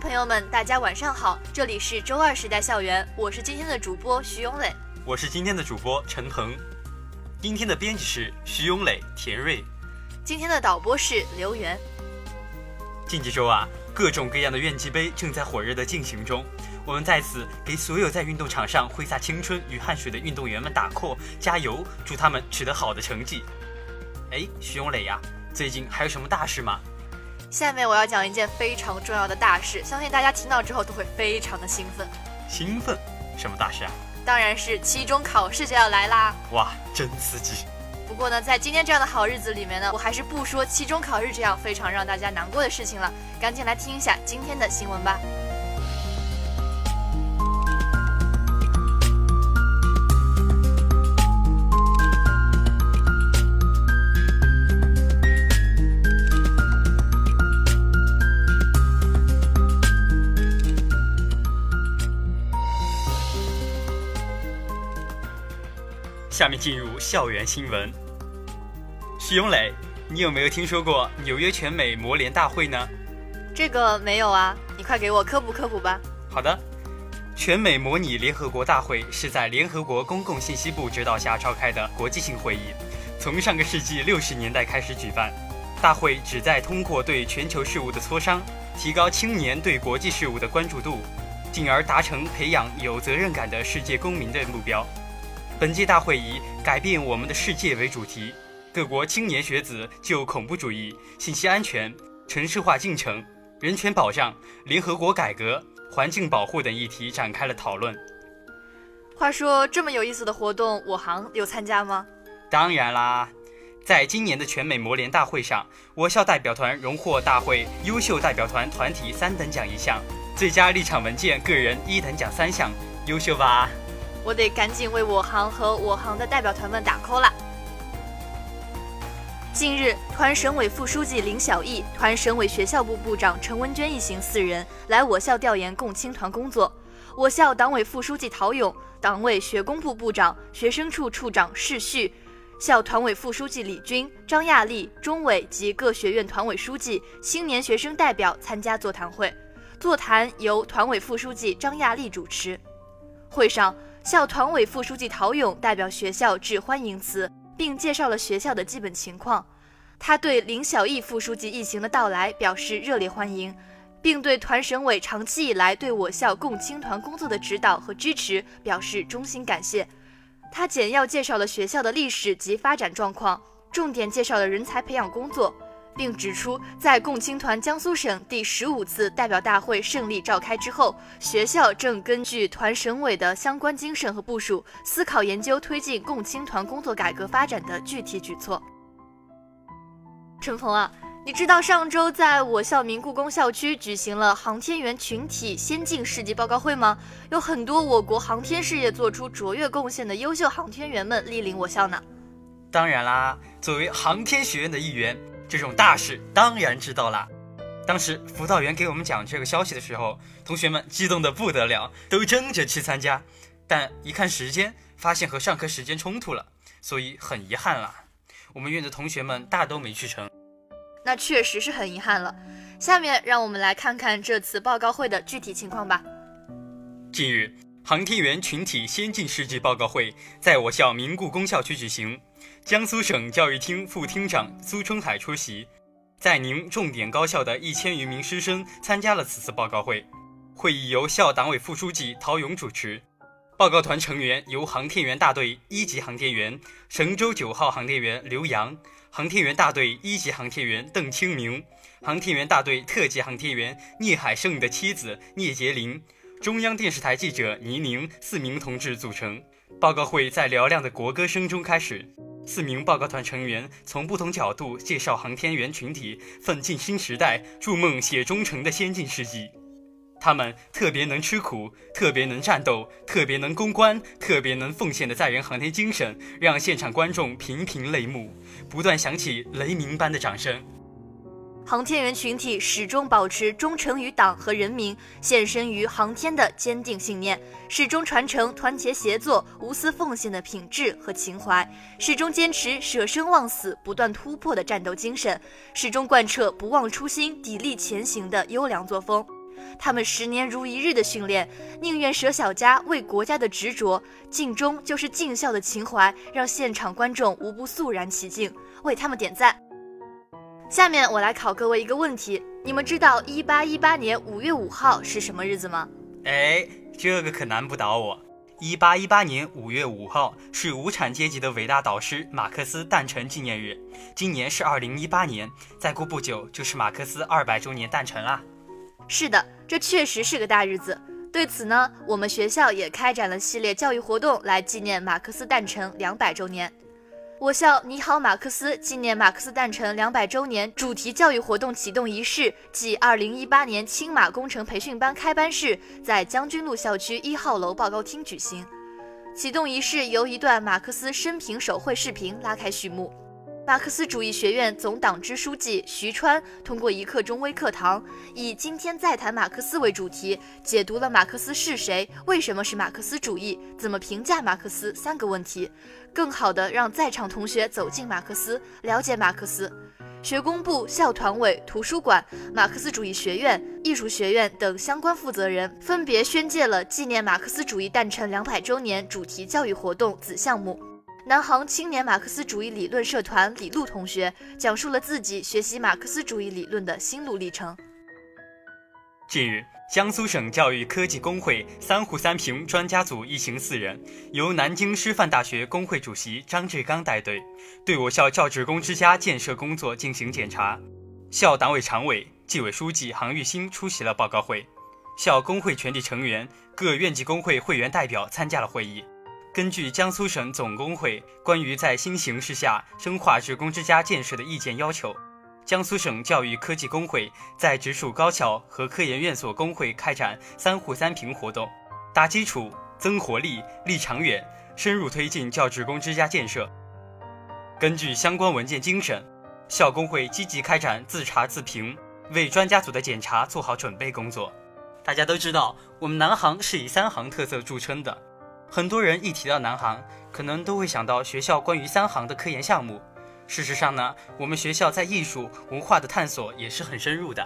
众朋友们，大家晚上好，这里是周二时代校园，我是今天的主播徐永磊，我是今天的主播陈鹏，今天的编辑是徐永磊、田瑞，今天的导播是刘源。近几周啊，各种各样的院际杯正在火热的进行中，我们在此给所有在运动场上挥洒青春与汗水的运动员们打 call 加油，祝他们取得好的成绩。哎，徐永磊呀，最近还有什么大事吗？下面我要讲一件非常重要的大事，相信大家听到之后都会非常的兴奋。兴奋？什么大事啊？当然是期中考试就要来啦！哇，真刺激！不过呢，在今天这样的好日子里面呢，我还是不说期中考试这样非常让大家难过的事情了，赶紧来听一下今天的新闻吧。下面进入校园新闻。徐永磊，你有没有听说过纽约全美模联大会呢？这个没有啊，你快给我科普科普吧。好的，全美模拟联合国大会是在联合国公共信息部指导下召开的国际性会议，从上个世纪六十年代开始举办。大会旨在通过对全球事务的磋商，提高青年对国际事务的关注度，进而达成培养有责任感的世界公民的目标。本届大会以“改变我们的世界”为主题，各国青年学子就恐怖主义、信息安全、城市化进程、人权保障、联合国改革、环境保护等议题展开了讨论。话说，这么有意思的活动，我行有参加吗？当然啦，在今年的全美模联大会上，我校代表团荣获大会优秀代表团团体三等奖一项，最佳立场文件个人一等奖三项，优秀吧？我得赶紧为我行和我行的代表团们打 call 了。近日，团省委副书记林小艺、团省委学校部部长陈文娟一行四人来我校调研共青团工作。我校党委副书记陶勇、党委学工部部长、学生处处长释旭、校团委副书记李军、张亚丽、中委及各学院团委书记、青年学生代表参加座谈会。座谈由团委副书记张亚丽主持。会上。校团委副书记陶勇代表学校致欢迎词，并介绍了学校的基本情况。他对林小艺副书记一行的到来表示热烈欢迎，并对团省委长期以来对我校共青团工作的指导和支持表示衷心感谢。他简要介绍了学校的历史及发展状况，重点介绍了人才培养工作。并指出，在共青团江苏省第十五次代表大会胜利召开之后，学校正根据团省委的相关精神和部署，思考研究推进共青团工作改革发展的具体举措。陈鹏啊，你知道上周在我校明故宫校区举行了航天员群体先进事迹报告会吗？有很多我国航天事业做出卓越贡献的优秀航天员们莅临我校呢。当然啦，作为航天学院的一员。这种大事当然知道啦。当时辅导员给我们讲这个消息的时候，同学们激动的不得了，都争着去参加。但一看时间，发现和上课时间冲突了，所以很遗憾啦。我们院的同学们大都没去成，那确实是很遗憾了。下面让我们来看看这次报告会的具体情况吧。近日，航天员群体先进事迹报告会在我校明故宫校区举行。江苏省教育厅副厅长苏春海出席，在宁重点高校的一千余名师生参加了此次报告会。会议由校党委副书记陶勇主持，报告团成员由航天员大队一级航天员神舟九号航天员刘洋、航天员大队一级航天员邓清明、航天员大队特级航天员聂海胜的妻子聂洁玲、中央电视台记者倪宁四名同志组成。报告会在嘹亮的国歌声中开始。四名报告团成员从不同角度介绍航天员群体奋进新时代、筑梦写忠诚的先进事迹。他们特别能吃苦，特别能战斗，特别能攻关，特别能奉献的载人航天精神，让现场观众频频泪目，不断响起雷鸣般的掌声。航天员群体始终保持忠诚于党和人民、献身于航天的坚定信念，始终传承团结协作、无私奉献的品质和情怀，始终坚持舍生忘死、不断突破的战斗精神，始终贯彻不忘初心、砥砺前行的优良作风。他们十年如一日的训练，宁愿舍小家为国家的执着，尽忠就是尽孝的情怀，让现场观众无不肃然起敬，为他们点赞。下面我来考各位一个问题：你们知道一八一八年五月五号是什么日子吗？哎，这个可难不倒我。一八一八年五月五号是无产阶级的伟大导师马克思诞辰纪念日。今年是二零一八年，再过不久就是马克思二百周年诞辰啦。是的，这确实是个大日子。对此呢，我们学校也开展了系列教育活动来纪念马克思诞辰两百周年。我校“你好，马克思”纪念马克思诞辰两百周年主题教育活动启动仪式暨二零一八年青马工程培训班开班式在将军路校区一号楼报告厅举行。启动仪式由一段马克思生平手绘视频拉开序幕。马克思主义学院总党支书记徐川通过一刻钟微课堂，以“今天再谈马克思”为主题，解读了马克思是谁、为什么是马克思主义、怎么评价马克思三个问题，更好地让在场同学走进马克思，了解马克思。学工部、校团委、图书馆、马克思主义学院、艺术学院等相关负责人分别宣介了纪念马克思主义诞辰两百周年主题教育活动子项目。南航青年马克思主义理论社团李璐同学讲述了自己学习马克思主义理论的心路历程。近日，江苏省教育科技工会三户三评专家组一行四人，由南京师范大学工会主席张志刚带队，对我校教职工之家建设工作进行检查。校党委常委、纪委书记杭玉兴出席了报告会，校工会全体成员、各院级工会会员代表参加了会议。根据江苏省总工会关于在新形势下深化职工之家建设的意见要求，江苏省教育科技工会在直属高校和科研院所工会开展“三户三评”活动，打基础、增活力、立长远，深入推进教职工之家建设。根据相关文件精神，校工会积极开展自查自评，为专家组的检查做好准备工作。大家都知道，我们南航是以三行特色著称的。很多人一提到南航，可能都会想到学校关于三航的科研项目。事实上呢，我们学校在艺术文化的探索也是很深入的。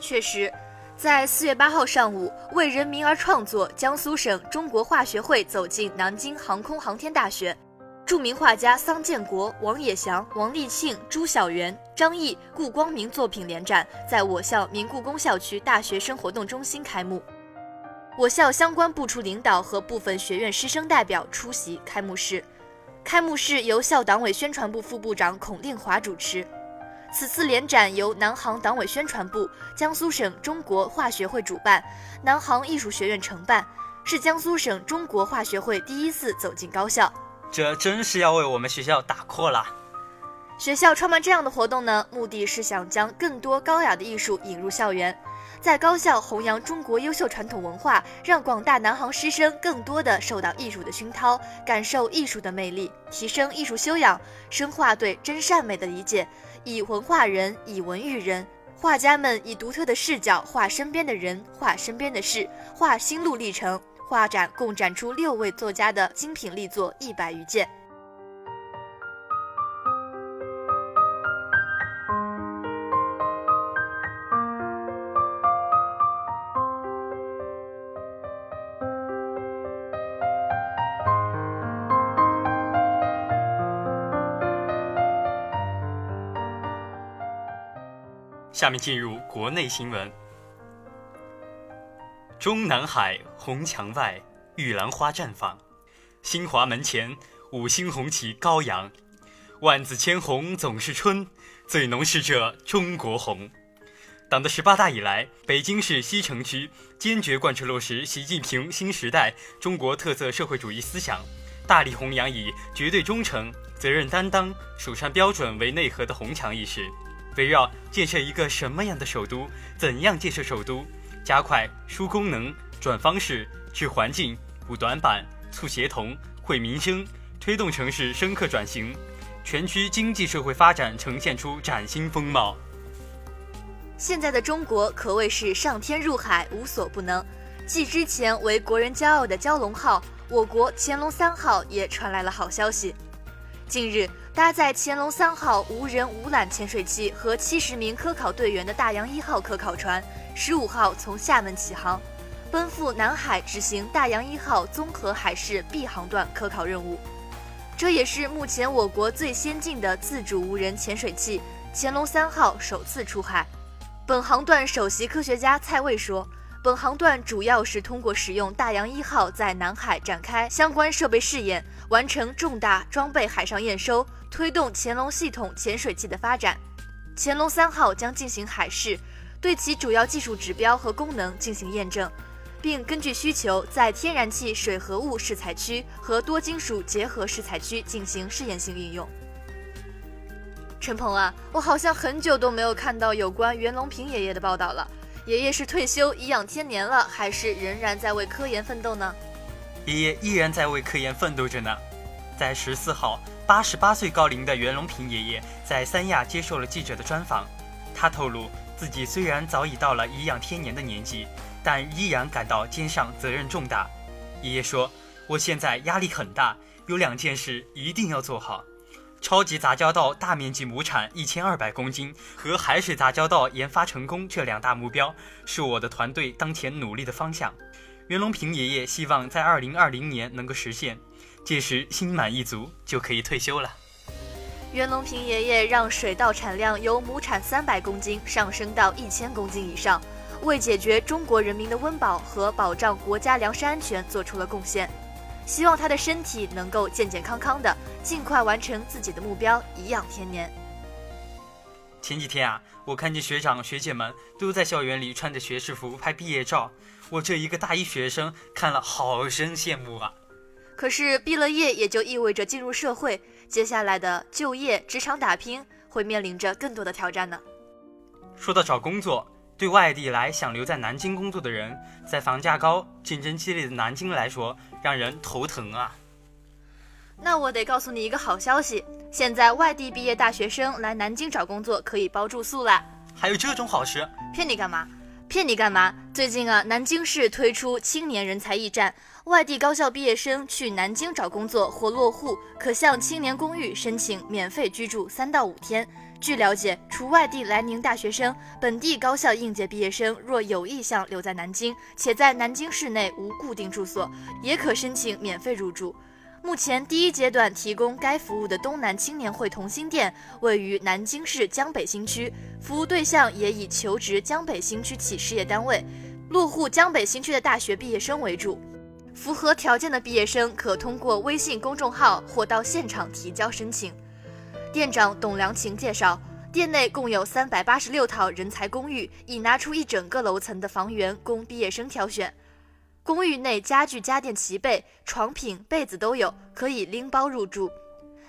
确实，在四月八号上午，为人民而创作，江苏省中国化学会走进南京航空航天大学，著名画家桑建国、王野祥、王立庆、朱晓元、张毅、顾光明作品联展在我校明故宫校区大学生活动中心开幕。我校相关部处领导和部分学院师生代表出席开幕式。开幕式由校党委宣传部副部长孔令华主持。此次联展由南航党委宣传部、江苏省中国化学会主办，南航艺术学院承办，是江苏省中国化学会第一次走进高校。这真是要为我们学校打 call 啦！学校创办这样的活动呢，目的是想将更多高雅的艺术引入校园。在高校弘扬中国优秀传统文化，让广大南航师生更多的受到艺术的熏陶，感受艺术的魅力，提升艺术修养，深化对真善美的理解，以文化人，以文育人。画家们以独特的视角画身边的人，画身边的事，画心路历程。画展共展出六位作家的精品力作一百余件。下面进入国内新闻。中南海红墙外，玉兰花绽放；新华门前，五星红旗高扬。万紫千红总是春，最浓是这中国红。党的十八大以来，北京市西城区坚决贯彻落实习近平新时代中国特色社会主义思想，大力弘扬以绝对忠诚、责任担当、首善标准为内核的红墙意识。围绕建设一个什么样的首都，怎样建设首都，加快输功能、转方式、治环境、补短板、促协同、惠民生，推动城市深刻转型，全区经济社会发展呈现出崭新风貌。现在的中国可谓是上天入海，无所不能。继之前为国人骄傲的蛟龙号，我国乾隆三号也传来了好消息。近日，搭载潜龙三号无人无缆潜水器和七十名科考队员的大洋一号科考船，十五号从厦门起航，奔赴南海执行大洋一号综合海事 B 航段科考任务。这也是目前我国最先进的自主无人潜水器“潜龙三号”首次出海。本航段首席科学家蔡卫说。本航段主要是通过使用大洋一号在南海展开相关设备试验，完成重大装备海上验收，推动乾隆系统潜水器的发展。乾隆三号将进行海试，对其主要技术指标和功能进行验证，并根据需求在天然气水合物试采区和多金属结合试采区进行试验性应用。陈鹏啊，我好像很久都没有看到有关袁隆平爷爷的报道了。爷爷是退休颐养天年了，还是仍然在为科研奋斗呢？爷爷依然在为科研奋斗着呢。在十四号，八十八岁高龄的袁隆平爷爷在三亚接受了记者的专访。他透露，自己虽然早已到了颐养天年的年纪，但依然感到肩上责任重大。爷爷说：“我现在压力很大，有两件事一定要做好。”超级杂交稻大面积亩产一千二百公斤和海水杂交稻研发成功这两大目标是我的团队当前努力的方向。袁隆平爷爷希望在二零二零年能够实现，届时心满意足就可以退休了。袁隆平爷爷让水稻产量由亩产三百公斤上升到一千公斤以上，为解决中国人民的温饱和保障国家粮食安全做出了贡献。希望他的身体能够健健康康的，尽快完成自己的目标，颐养天年。前几天啊，我看见学长学姐们都在校园里穿着学士服拍毕业照，我这一个大一学生看了好生羡慕啊。可是毕了业也就意味着进入社会，接下来的就业、职场打拼会面临着更多的挑战呢。说到找工作。对外地来想留在南京工作的人，在房价高、竞争激烈的南京来说，让人头疼啊。那我得告诉你一个好消息，现在外地毕业大学生来南京找工作可以包住宿啦。还有这种好事？骗你干嘛？骗你干嘛？最近啊，南京市推出青年人才驿站，外地高校毕业生去南京找工作或落户，可向青年公寓申请免费居住三到五天。据了解，除外地来宁大学生，本地高校应届毕业生若有意向留在南京，且在南京市内无固定住所，也可申请免费入住。目前第一阶段提供该服务的东南青年会同心店位于南京市江北新区，服务对象也以求职江北新区企事业单位、落户江北新区的大学毕业生为主。符合条件的毕业生可通过微信公众号或到现场提交申请。店长董良琴介绍，店内共有三百八十六套人才公寓，已拿出一整个楼层的房源供毕业生挑选。公寓内家具家电齐备，床品被子都有，可以拎包入住。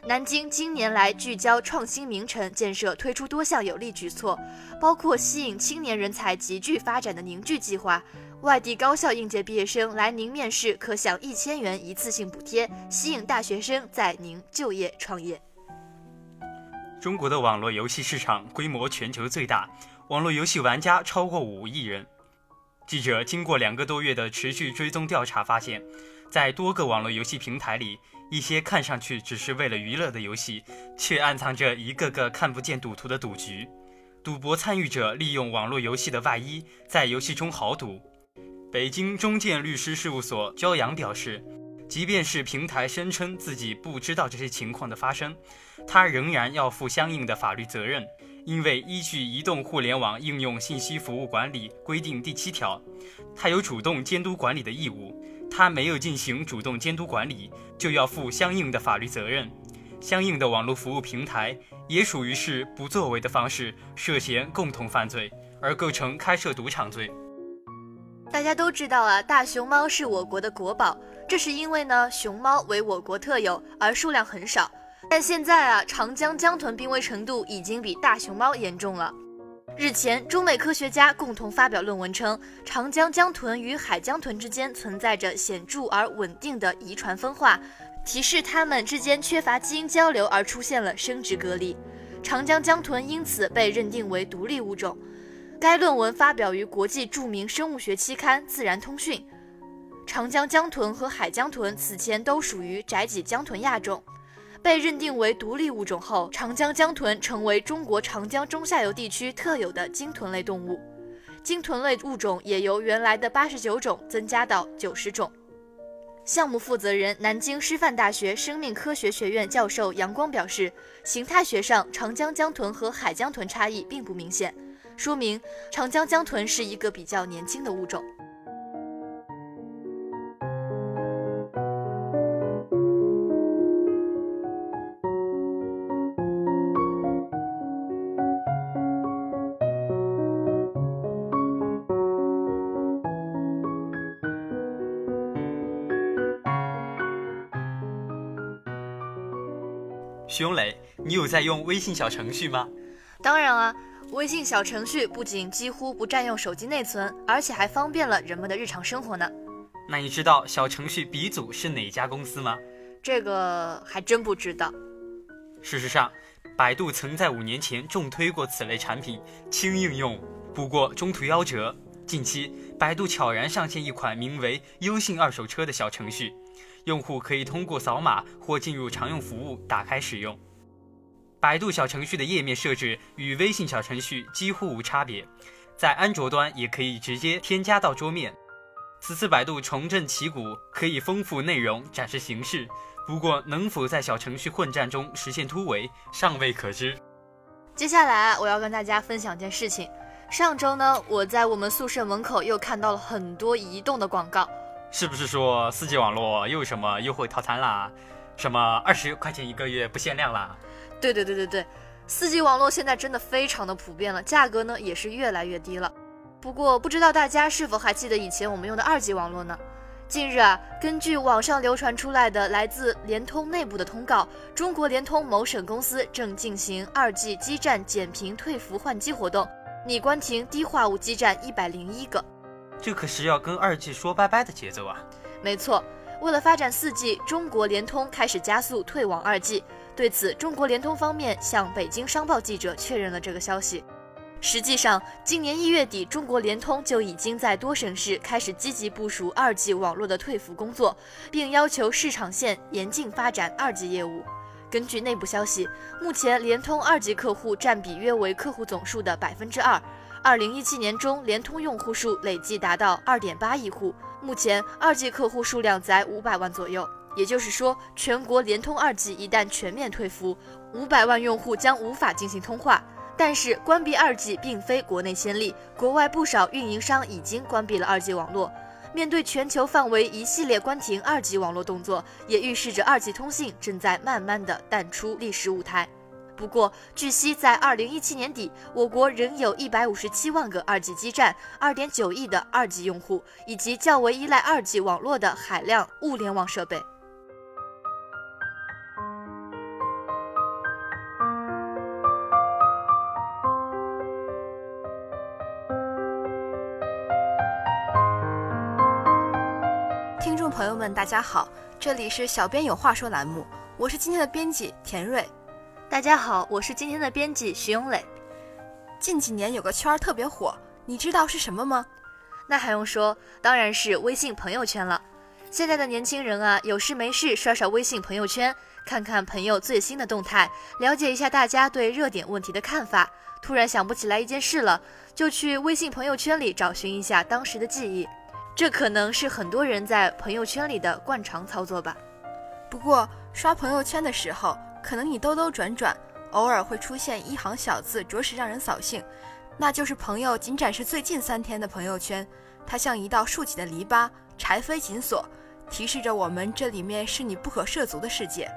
南京近年来聚焦创新名城建设，推出多项有力举措，包括吸引青年人才集聚发展的凝聚计划。外地高校应届毕业生来宁面试可享一千元一次性补贴，吸引大学生在宁就业创业。中国的网络游戏市场规模全球最大，网络游戏玩家超过五亿人。记者经过两个多月的持续追踪调查，发现，在多个网络游戏平台里，一些看上去只是为了娱乐的游戏，却暗藏着一个个看不见赌徒的赌局。赌博参与者利用网络游戏的外衣，在游戏中豪赌。北京中建律师事务所焦阳表示。即便是平台声称自己不知道这些情况的发生，他仍然要负相应的法律责任，因为依据《移动互联网应用信息服务管理规定》第七条，他有主动监督管理的义务。他没有进行主动监督管理，就要负相应的法律责任。相应的网络服务平台也属于是不作为的方式涉嫌共同犯罪，而构成开设赌场罪。大家都知道啊，大熊猫是我国的国宝。这是因为呢，熊猫为我国特有，而数量很少。但现在啊，长江江豚濒危程度已经比大熊猫严重了。日前，中美科学家共同发表论文称，长江江豚与海江豚之间存在着显著而稳定的遗传分化，提示它们之间缺乏基因交流而出现了生殖隔离。长江江豚因此被认定为独立物种。该论文发表于国际著名生物学期刊《自然通讯》。长江江豚和海江豚此前都属于窄脊江豚亚种。被认定为独立物种后，长江江豚成为中国长江中下游地区特有的鲸豚类动物。鲸豚类物种也由原来的八十九种增加到九十种。项目负责人、南京师范大学生命科学学院教授杨光表示，形态学上，长江江豚和海江豚差异并不明显，说明长江江豚是一个比较年轻的物种。徐永磊，你有在用微信小程序吗？当然啊，微信小程序不仅几乎不占用手机内存，而且还方便了人们的日常生活呢。那你知道小程序鼻祖是哪家公司吗？这个还真不知道。事实上，百度曾在五年前重推过此类产品，轻应用，不过中途夭折。近期，百度悄然上线一款名为“优信二手车”的小程序。用户可以通过扫码或进入常用服务打开使用。百度小程序的页面设置与微信小程序几乎无差别，在安卓端也可以直接添加到桌面。此次百度重振旗鼓，可以丰富内容，展示形式。不过，能否在小程序混战中实现突围，尚未可知。接下来，我要跟大家分享件事情。上周呢，我在我们宿舍门口又看到了很多移动的广告。是不是说四 G 网络又有什么优惠套餐啦？什么二十块钱一个月不限量啦？对对对对对，四 G 网络现在真的非常的普遍了，价格呢也是越来越低了。不过不知道大家是否还记得以前我们用的二 G 网络呢？近日啊，根据网上流传出来的来自联通内部的通告，中国联通某省公司正进行二 G 基站减频退服换机活动，拟关停低话务基站一百零一个。这可是要跟二 G 说拜拜的节奏啊！没错，为了发展四 G，中国联通开始加速退网二 G。对此，中国联通方面向北京商报记者确认了这个消息。实际上，今年一月底，中国联通就已经在多省市开始积极部署二 G 网络的退服工作，并要求市场线严禁发展二 G 业务。根据内部消息，目前联通二 G 客户占比约为客户总数的百分之二。二零一七年中，联通用户数累计达到二点八亿户，目前二 G 客户数量在五百万左右。也就是说，全国联通二 G 一旦全面退服，五百万用户将无法进行通话。但是，关闭二 G 并非国内先例，国外不少运营商已经关闭了二 G 网络。面对全球范围一系列关停二 G 网络动作，也预示着二 G 通信正在慢慢的淡出历史舞台。不过，据悉，在二零一七年底，我国仍有一百五十七万个二 G 基站、二点九亿的二 G 用户，以及较为依赖二 G 网络的海量物联网设备。们，大家好，这里是小编有话说栏目，我是今天的编辑田瑞。大家好，我是今天的编辑徐永磊。近几年有个圈儿特别火，你知道是什么吗？那还用说，当然是微信朋友圈了。现在的年轻人啊，有事没事刷刷微信朋友圈，看看朋友最新的动态，了解一下大家对热点问题的看法。突然想不起来一件事了，就去微信朋友圈里找寻一下当时的记忆。这可能是很多人在朋友圈里的惯常操作吧。不过刷朋友圈的时候。可能你兜兜转转，偶尔会出现一行小字，着实让人扫兴。那就是朋友仅展示最近三天的朋友圈，它像一道竖起的篱笆，柴扉紧锁，提示着我们这里面是你不可涉足的世界。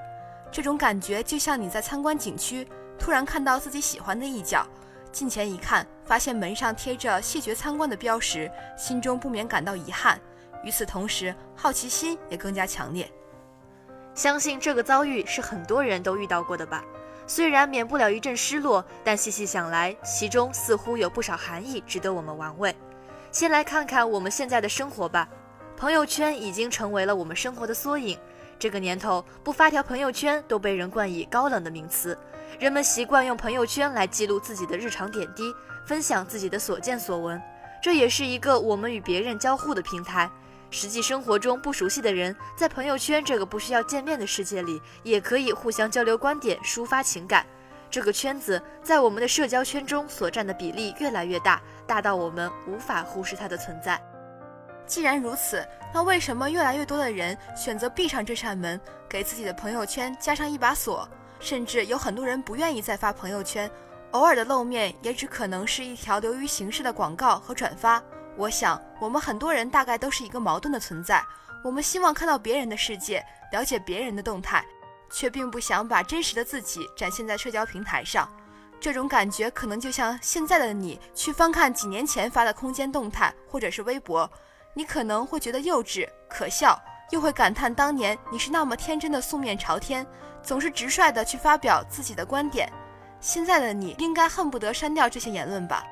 这种感觉就像你在参观景区，突然看到自己喜欢的一角，近前一看，发现门上贴着谢绝参观的标识，心中不免感到遗憾。与此同时，好奇心也更加强烈。相信这个遭遇是很多人都遇到过的吧？虽然免不了一阵失落，但细细想来，其中似乎有不少含义值得我们玩味。先来看看我们现在的生活吧，朋友圈已经成为了我们生活的缩影。这个年头，不发条朋友圈都被人冠以高冷的名词。人们习惯用朋友圈来记录自己的日常点滴，分享自己的所见所闻，这也是一个我们与别人交互的平台。实际生活中不熟悉的人，在朋友圈这个不需要见面的世界里，也可以互相交流观点、抒发情感。这个圈子在我们的社交圈中所占的比例越来越大，大到我们无法忽视它的存在。既然如此，那为什么越来越多的人选择闭上这扇门，给自己的朋友圈加上一把锁？甚至有很多人不愿意再发朋友圈，偶尔的露面也只可能是一条流于形式的广告和转发。我想，我们很多人大概都是一个矛盾的存在。我们希望看到别人的世界，了解别人的动态，却并不想把真实的自己展现在社交平台上。这种感觉可能就像现在的你去翻看几年前发的空间动态或者是微博，你可能会觉得幼稚可笑，又会感叹当年你是那么天真的素面朝天，总是直率的去发表自己的观点。现在的你应该恨不得删掉这些言论吧。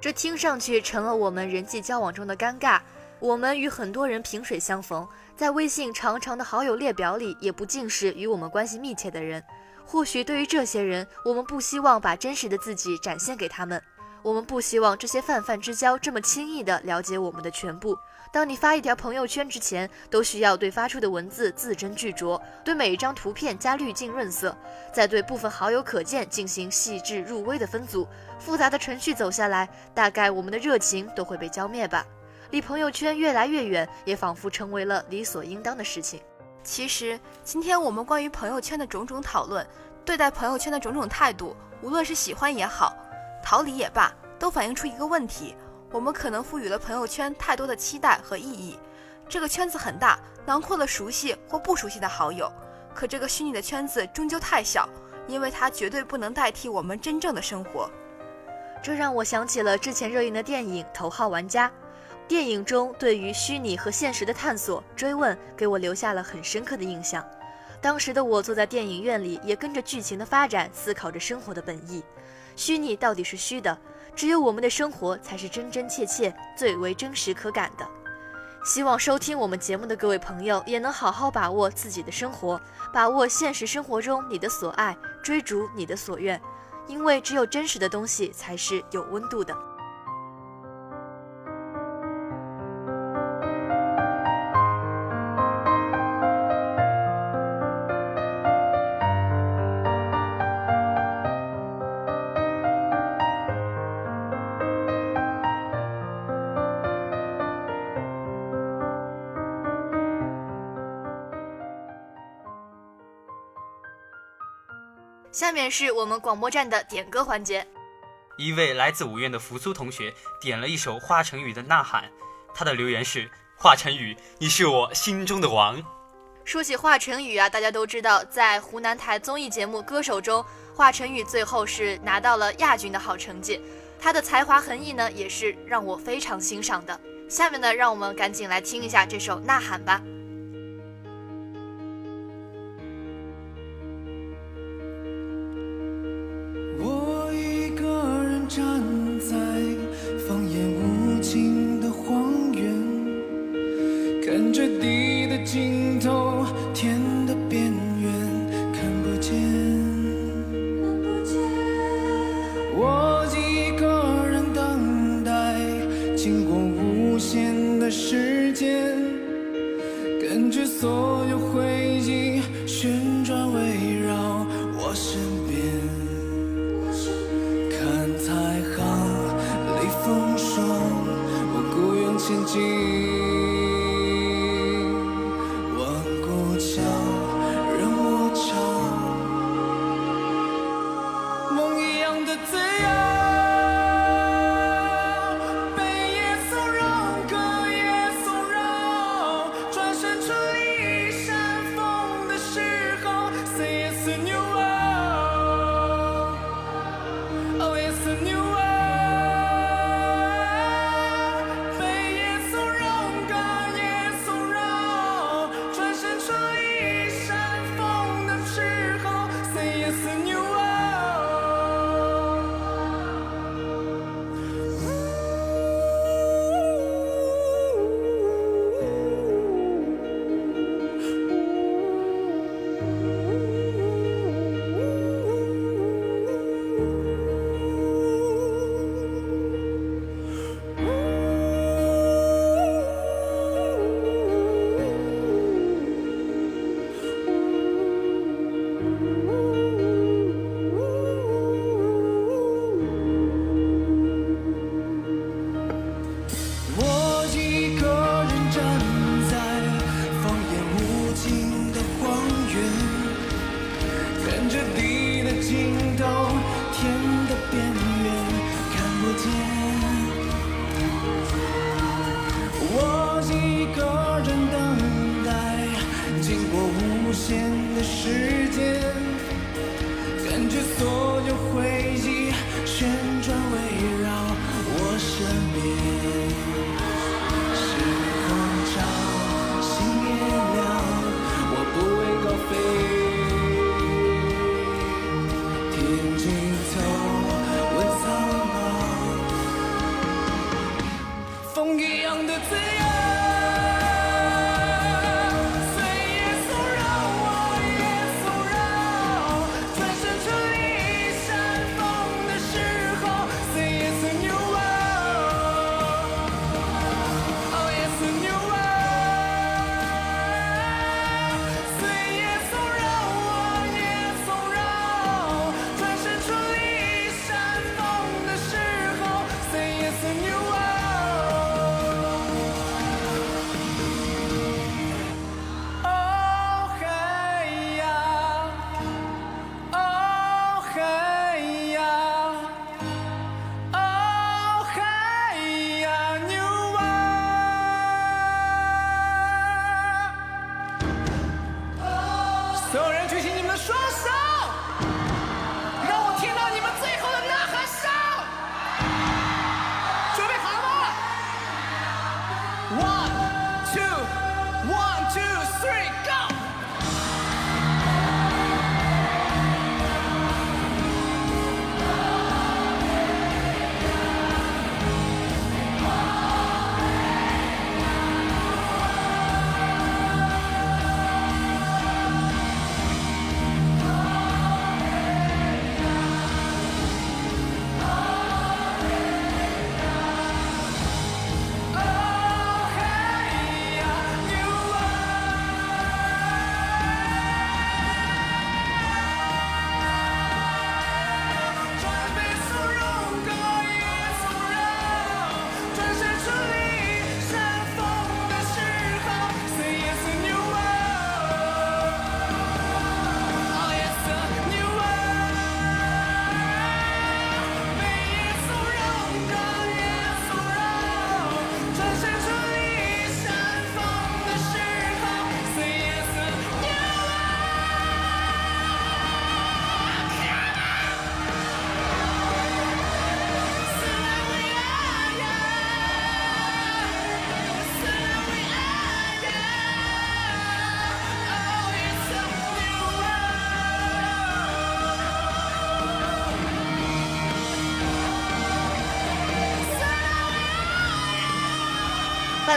这听上去成了我们人际交往中的尴尬。我们与很多人萍水相逢，在微信长长的好友列表里，也不尽是与我们关系密切的人。或许对于这些人，我们不希望把真实的自己展现给他们。我们不希望这些泛泛之交这么轻易地了解我们的全部。当你发一条朋友圈之前，都需要对发出的文字字斟句酌，对每一张图片加滤镜润色，再对部分好友可见进行细致入微的分组。复杂的程序走下来，大概我们的热情都会被浇灭吧。离朋友圈越来越远，也仿佛成为了理所应当的事情。其实，今天我们关于朋友圈的种种讨论，对待朋友圈的种种态度，无论是喜欢也好。逃离也罢，都反映出一个问题：我们可能赋予了朋友圈太多的期待和意义。这个圈子很大，囊括了熟悉或不熟悉的好友，可这个虚拟的圈子终究太小，因为它绝对不能代替我们真正的生活。这让我想起了之前热映的电影《头号玩家》。电影中对于虚拟和现实的探索追问，给我留下了很深刻的印象。当时的我坐在电影院里，也跟着剧情的发展思考着生活的本意。虚拟到底是虚的，只有我们的生活才是真真切切、最为真实可感的。希望收听我们节目的各位朋友也能好好把握自己的生活，把握现实生活中你的所爱，追逐你的所愿，因为只有真实的东西才是有温度的。下面是我们广播站的点歌环节。一位来自五院的扶苏同学点了一首华晨宇的《呐喊》，他的留言是：“华晨宇，你是我心中的王。”说起华晨宇啊，大家都知道，在湖南台综艺节目《歌手》中，华晨宇最后是拿到了亚军的好成绩。他的才华横溢呢，也是让我非常欣赏的。下面呢，让我们赶紧来听一下这首《呐喊》吧。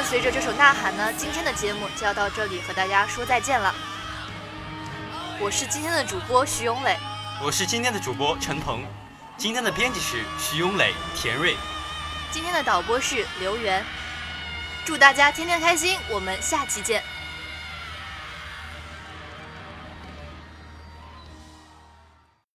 随着这首呐喊呢，今天的节目就要到这里和大家说再见了。我是今天的主播徐永磊，我是今天的主播陈鹏，今天的编辑是徐永磊、田瑞，今天的导播是刘源。祝大家天天开心，我们下期见。